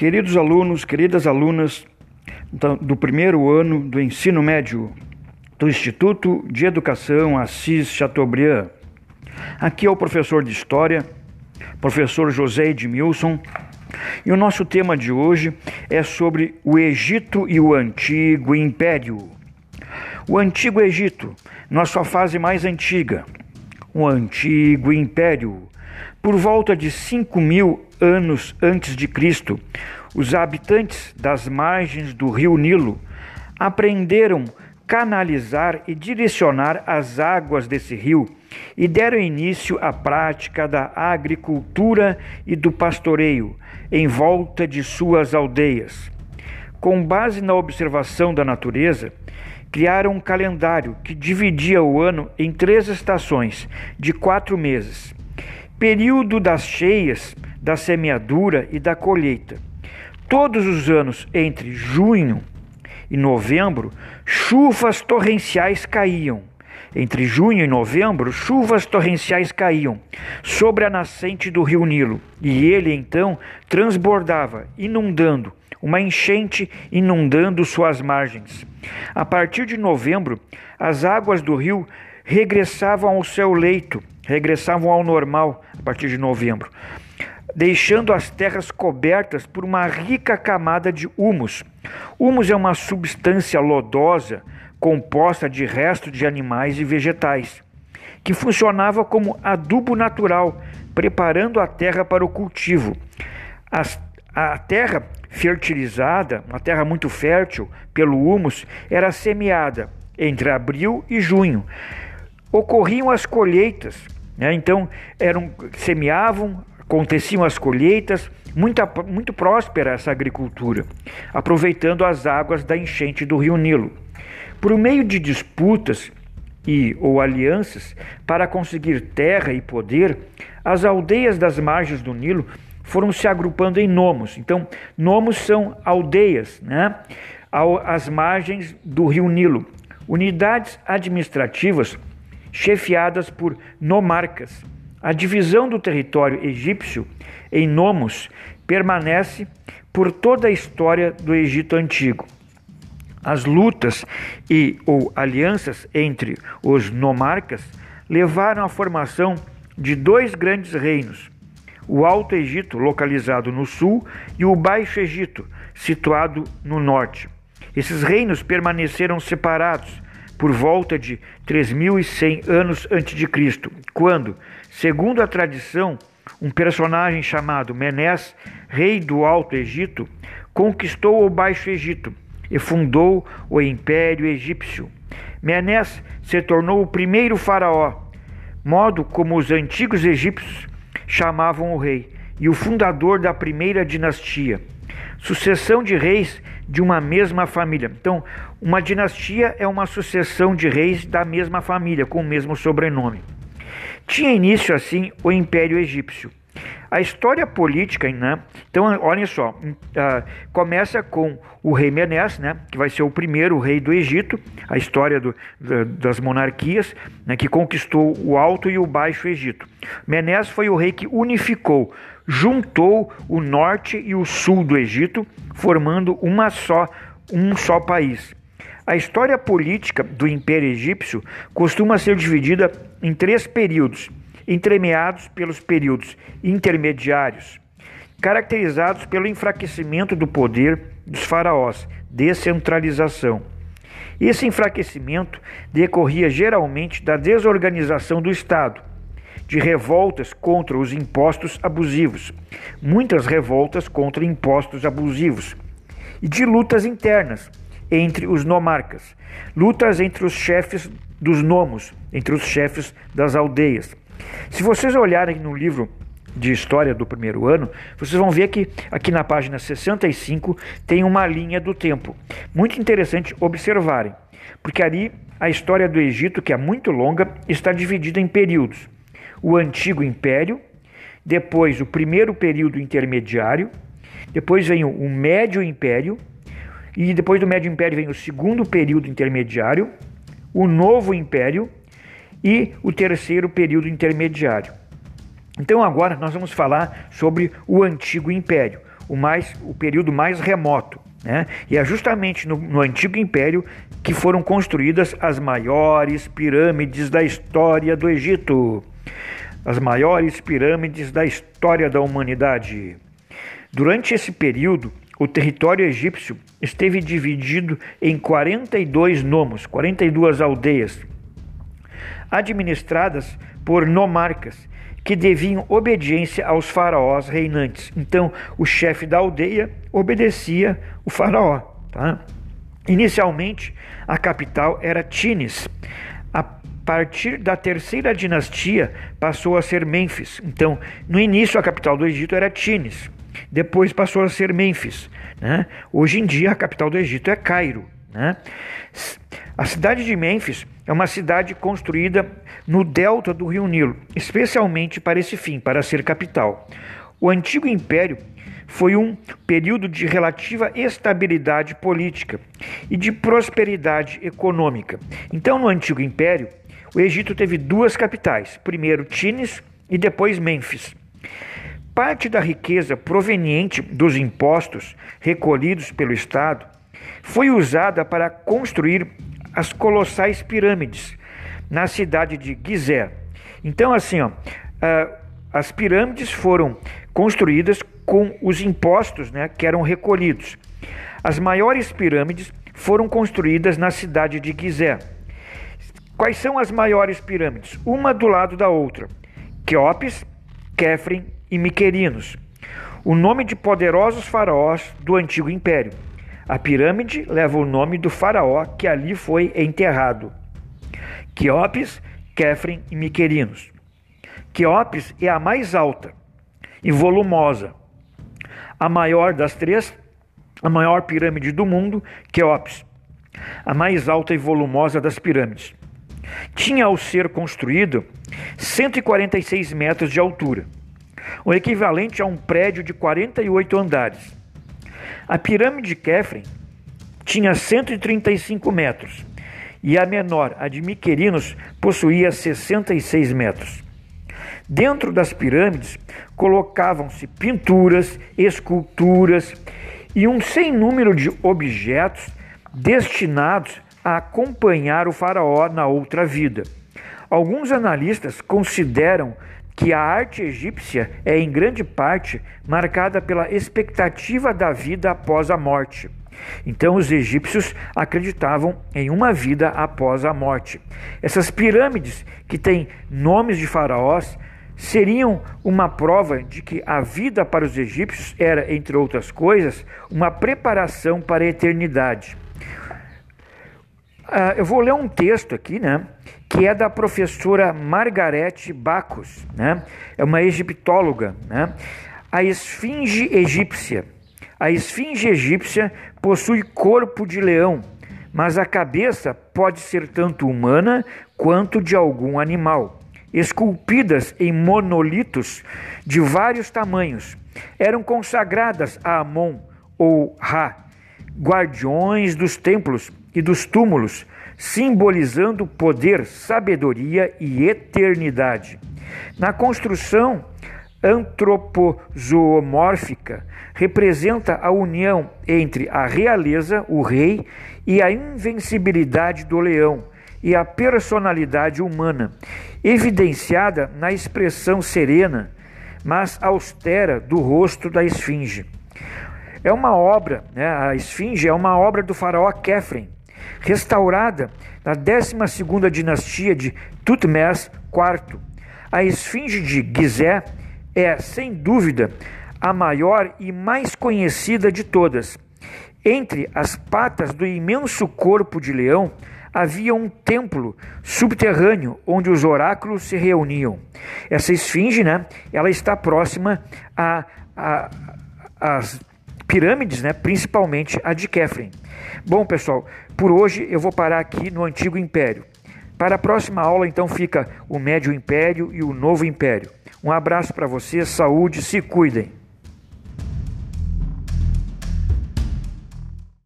Queridos alunos, queridas alunas do primeiro ano do ensino médio do Instituto de Educação Assis Chateaubriand, aqui é o professor de História, professor José Edmilson, e o nosso tema de hoje é sobre o Egito e o Antigo Império. O Antigo Egito, nossa fase mais antiga, o Antigo Império. Por volta de 5 mil anos antes de Cristo, os habitantes das margens do rio Nilo aprenderam canalizar e direcionar as águas desse rio e deram início à prática da agricultura e do pastoreio em volta de suas aldeias. Com base na observação da natureza, criaram um calendário que dividia o ano em três estações de quatro meses: período das cheias, da semeadura e da colheita. Todos os anos entre junho e novembro, chuvas torrenciais caíam. Entre junho e novembro, chuvas torrenciais caíam sobre a nascente do rio Nilo, e ele então transbordava, inundando uma enchente inundando suas margens. A partir de novembro, as águas do rio regressavam ao seu leito, regressavam ao normal a partir de novembro, deixando as terras cobertas por uma rica camada de humus. Humus é uma substância lodosa composta de restos de animais e vegetais, que funcionava como adubo natural, preparando a terra para o cultivo. As a terra fertilizada, uma terra muito fértil pelo humus, era semeada entre abril e junho. Ocorriam as colheitas, né? então eram semeavam, aconteciam as colheitas, muito, muito próspera essa agricultura, aproveitando as águas da enchente do rio Nilo. Por meio de disputas e ou alianças para conseguir terra e poder, as aldeias das margens do Nilo foram se agrupando em nomos. Então, nomos são aldeias, né? às margens do rio Nilo, unidades administrativas chefiadas por nomarcas. A divisão do território egípcio em nomos permanece por toda a história do Egito antigo. As lutas e ou alianças entre os nomarcas levaram à formação de dois grandes reinos, o Alto Egito, localizado no sul, e o Baixo Egito, situado no norte. Esses reinos permaneceram separados por volta de 3100 anos antes de Cristo, quando, segundo a tradição, um personagem chamado Menés, rei do Alto Egito, conquistou o Baixo Egito e fundou o Império Egípcio. Menés se tornou o primeiro faraó, modo como os antigos egípcios chamavam o rei, e o fundador da primeira dinastia. Sucessão de reis de uma mesma família. Então, uma dinastia é uma sucessão de reis da mesma família, com o mesmo sobrenome. Tinha início assim o Império Egípcio. A história política, né? Então, olhem só, uh, começa com o rei Menes, né? Que vai ser o primeiro rei do Egito, a história do, da, das monarquias, né? Que conquistou o Alto e o Baixo Egito. Menes foi o rei que unificou, juntou o norte e o sul do Egito, formando uma só, um só país. A história política do Império Egípcio costuma ser dividida em três períodos entremeados pelos períodos intermediários, caracterizados pelo enfraquecimento do poder dos faraós, descentralização. Esse enfraquecimento decorria geralmente da desorganização do Estado, de revoltas contra os impostos abusivos, muitas revoltas contra impostos abusivos, e de lutas internas entre os nomarcas, lutas entre os chefes dos nomos, entre os chefes das aldeias, se vocês olharem no livro de história do primeiro ano, vocês vão ver que aqui na página 65 tem uma linha do tempo. Muito interessante observarem, porque ali a história do Egito, que é muito longa, está dividida em períodos. O Antigo Império, depois o primeiro período intermediário, depois vem o Médio Império, e depois do Médio Império vem o segundo período intermediário, o Novo Império e o terceiro período intermediário. Então agora nós vamos falar sobre o Antigo Império. o, mais, o período mais remoto. Né? E é justamente no, no Antigo Império que foram construídas as maiores pirâmides da história do Egito. As maiores pirâmides da história da humanidade. Durante esse período, o território egípcio esteve dividido em 42 nomos, 42 aldeias, administradas por nomarcas que deviam obediência aos faraós reinantes. Então, o chefe da aldeia obedecia o faraó. Tá? Inicialmente, a capital era Tines. Partir da terceira dinastia, passou a ser Mênfis. Então, no início, a capital do Egito era Tines. Depois passou a ser Mênfis. Né? Hoje em dia, a capital do Egito é Cairo. Né? A cidade de Mênfis é uma cidade construída no delta do rio Nilo, especialmente para esse fim, para ser capital. O antigo império foi um período de relativa estabilidade política e de prosperidade econômica. Então, no antigo império, o Egito teve duas capitais, primeiro Tines e depois Mênfis. Parte da riqueza proveniente dos impostos recolhidos pelo Estado foi usada para construir as colossais pirâmides na cidade de Gizé. Então, assim, ó, as pirâmides foram construídas com os impostos né, que eram recolhidos. As maiores pirâmides foram construídas na cidade de Gizé. Quais são as maiores pirâmides? Uma do lado da outra: Queopes, Kefren e Miquerinos. O nome de poderosos faraós do antigo império. A pirâmide leva o nome do faraó que ali foi enterrado. Queopes, Kefren e Miquerinos. Queopes é a mais alta e volumosa. A maior das três, a maior pirâmide do mundo, Queopes. A mais alta e volumosa das pirâmides. Tinha ao ser construído 146 metros de altura, o equivalente a um prédio de 48 andares a pirâmide de Kefren tinha 135 metros e a menor, a de Miquerinos, possuía 66 metros. Dentro das pirâmides colocavam-se pinturas, esculturas e um sem número de objetos destinados a acompanhar o faraó na outra vida. Alguns analistas consideram que a arte egípcia é em grande parte marcada pela expectativa da vida após a morte. Então, os egípcios acreditavam em uma vida após a morte. Essas pirâmides, que têm nomes de faraós, seriam uma prova de que a vida para os egípcios era, entre outras coisas, uma preparação para a eternidade. Uh, eu vou ler um texto aqui, né, que é da professora Margarete Bacos, né, é uma egiptóloga, né, a esfinge egípcia. A esfinge egípcia possui corpo de leão, mas a cabeça pode ser tanto humana quanto de algum animal. Esculpidas em monolitos de vários tamanhos, eram consagradas a Amon ou Ra, guardiões dos templos e dos túmulos, simbolizando poder, sabedoria e eternidade. Na construção antropozoomórfica, representa a união entre a realeza, o rei, e a invencibilidade do leão e a personalidade humana, evidenciada na expressão serena, mas austera do rosto da esfinge. É uma obra, né, a esfinge é uma obra do faraó Kefren, restaurada na 12 dinastia de Tutmés IV. A esfinge de Gizé é, sem dúvida, a maior e mais conhecida de todas. Entre as patas do imenso corpo de leão havia um templo subterrâneo onde os oráculos se reuniam. Essa esfinge, né, ela está próxima a, a, às pirâmides, né, principalmente a de Kefren. Bom, pessoal, por hoje eu vou parar aqui no Antigo Império. Para a próxima aula, então, fica o Médio Império e o Novo Império. Um abraço para vocês, saúde, se cuidem.